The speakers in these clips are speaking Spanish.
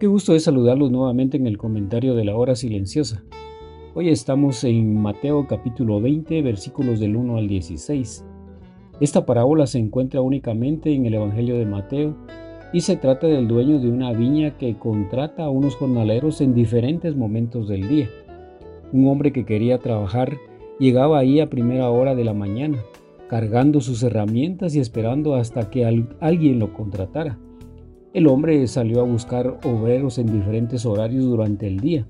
Qué gusto es saludarlos nuevamente en el comentario de la hora silenciosa. Hoy estamos en Mateo capítulo 20 versículos del 1 al 16. Esta parábola se encuentra únicamente en el Evangelio de Mateo y se trata del dueño de una viña que contrata a unos jornaleros en diferentes momentos del día. Un hombre que quería trabajar llegaba ahí a primera hora de la mañana, cargando sus herramientas y esperando hasta que alguien lo contratara. El hombre salió a buscar obreros en diferentes horarios durante el día.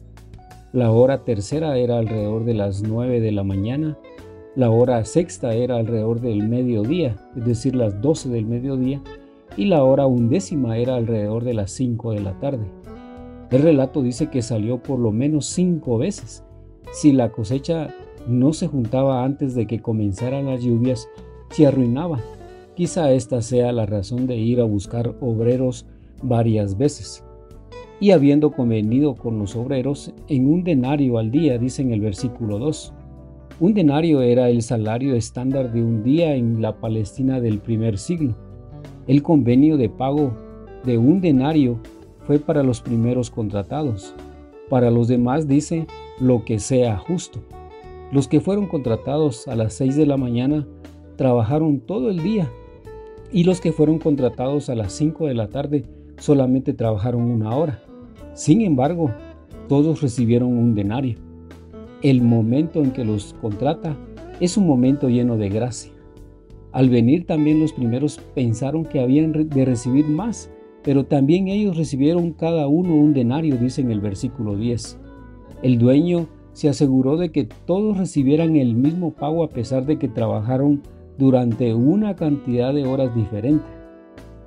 La hora tercera era alrededor de las 9 de la mañana, la hora sexta era alrededor del mediodía, es decir, las 12 del mediodía, y la hora undécima era alrededor de las 5 de la tarde. El relato dice que salió por lo menos cinco veces. Si la cosecha no se juntaba antes de que comenzaran las lluvias, se arruinaba Quizá esta sea la razón de ir a buscar obreros varias veces. Y habiendo convenido con los obreros en un denario al día, dice en el versículo 2. Un denario era el salario estándar de un día en la Palestina del primer siglo. El convenio de pago de un denario fue para los primeros contratados. Para los demás dice lo que sea justo. Los que fueron contratados a las 6 de la mañana trabajaron todo el día y los que fueron contratados a las 5 de la tarde solamente trabajaron una hora. Sin embargo, todos recibieron un denario. El momento en que los contrata es un momento lleno de gracia. Al venir también los primeros pensaron que habían de recibir más, pero también ellos recibieron cada uno un denario, dice en el versículo 10. El dueño se aseguró de que todos recibieran el mismo pago a pesar de que trabajaron durante una cantidad de horas diferente.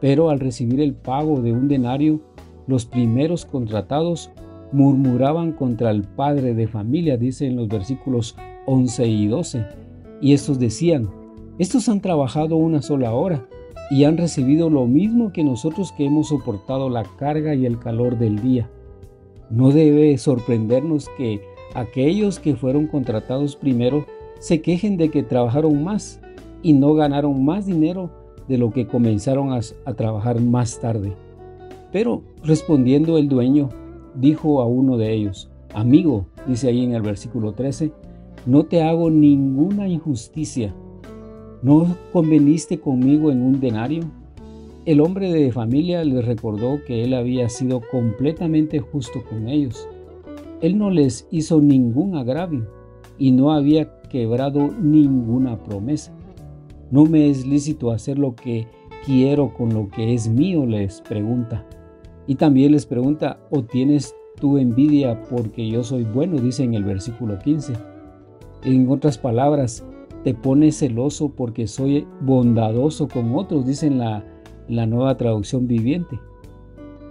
Pero al recibir el pago de un denario, los primeros contratados murmuraban contra el padre de familia, dice en los versículos 11 y 12. Y estos decían, estos han trabajado una sola hora y han recibido lo mismo que nosotros que hemos soportado la carga y el calor del día. No debe sorprendernos que aquellos que fueron contratados primero se quejen de que trabajaron más y no ganaron más dinero de lo que comenzaron a, trabajar más tarde. Pero respondiendo el dueño, dijo a uno de ellos, Amigo, dice ahí en el versículo 13, no te hago ninguna injusticia. ¿No conveniste conmigo en un denario? El hombre de familia le recordó que él había sido completamente justo con ellos. Él no les hizo ningún agravio y no había quebrado ninguna promesa. ¿No me es lícito hacer lo que quiero con lo que es mío? les pregunta. Y también les pregunta, ¿o tienes tu envidia porque yo soy bueno? Dice en el versículo 15. En otras palabras, te pone celoso porque soy bondadoso con otros, dice en la, la nueva traducción viviente.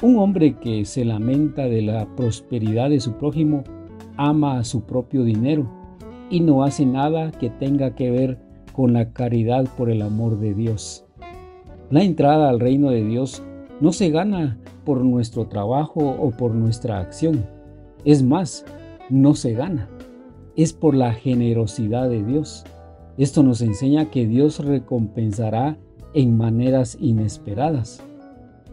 Un hombre que se lamenta de la prosperidad de su prójimo ama a su propio dinero y no hace nada que tenga que ver con la caridad por el amor de Dios. La entrada al reino de Dios no se gana por nuestro trabajo o por nuestra acción. Es más, no se gana. Es por la generosidad de Dios. Esto nos enseña que Dios recompensará en maneras inesperadas.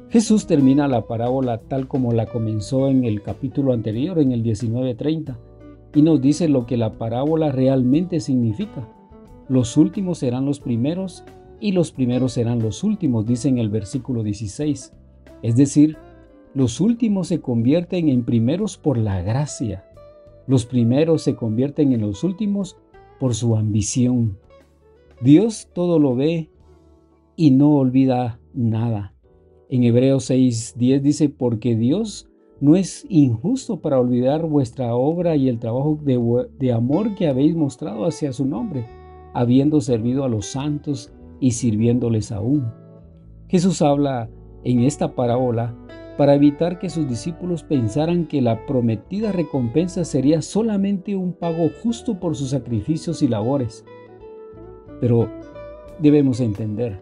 Jesús termina la parábola tal como la comenzó en el capítulo anterior, en el 19:30, y nos dice lo que la parábola realmente significa. Los últimos serán los primeros y los primeros serán los últimos, dice en el versículo 16. Es decir, los últimos se convierten en primeros por la gracia. Los primeros se convierten en los últimos por su ambición. Dios todo lo ve y no olvida nada. En Hebreos 6:10 dice, porque Dios no es injusto para olvidar vuestra obra y el trabajo de, de, amor que habéis mostrado hacia su nombre, habiendo servido a los santos y sirviéndoles aún. Jesús habla en esta parábola para evitar que sus discípulos pensaran que la prometida recompensa sería solamente un pago justo por sus sacrificios y labores. Pero debemos entender,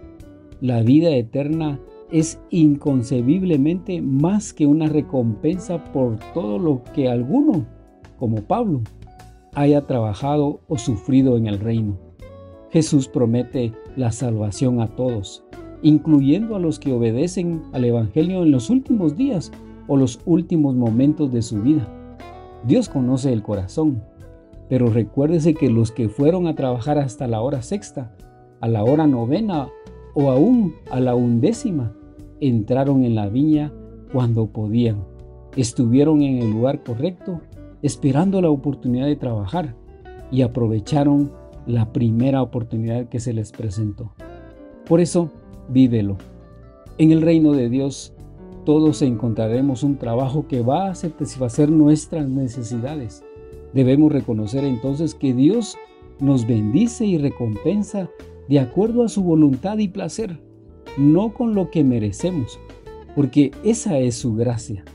la vida eterna es inconcebiblemente más que una recompensa por todo lo que alguno, como Pablo, haya trabajado o sufrido en el reino. Jesús promete la salvación a todos, incluyendo a los que obedecen al Evangelio en los últimos días o los últimos momentos de su vida. Dios conoce el corazón, pero recuérdese que los que fueron a trabajar hasta la hora sexta, a la hora novena o aún a la undécima, entraron en la viña cuando podían. Estuvieron en el lugar correcto, esperando la oportunidad de trabajar y aprovecharon la primera oportunidad que se les presentó. Por eso, vívelo. En el reino de Dios, todos encontraremos un trabajo que va a satisfacer nuestras necesidades. Debemos reconocer entonces que Dios nos bendice y recompensa de acuerdo a su voluntad y placer, no con lo que merecemos, porque esa es su gracia,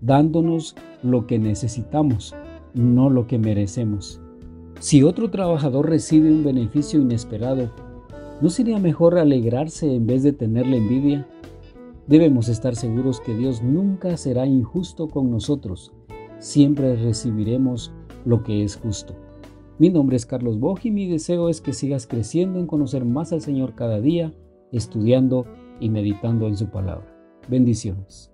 dándonos lo que necesitamos, no lo que merecemos. Si otro trabajador recibe un beneficio inesperado, ¿no sería mejor alegrarse en vez de tenerle envidia? Debemos estar seguros que Dios nunca será injusto con nosotros. Siempre recibiremos lo que es justo. Mi nombre es Carlos Boj y mi deseo es que sigas creciendo en conocer más al Señor cada día, estudiando y meditando en su palabra. Bendiciones.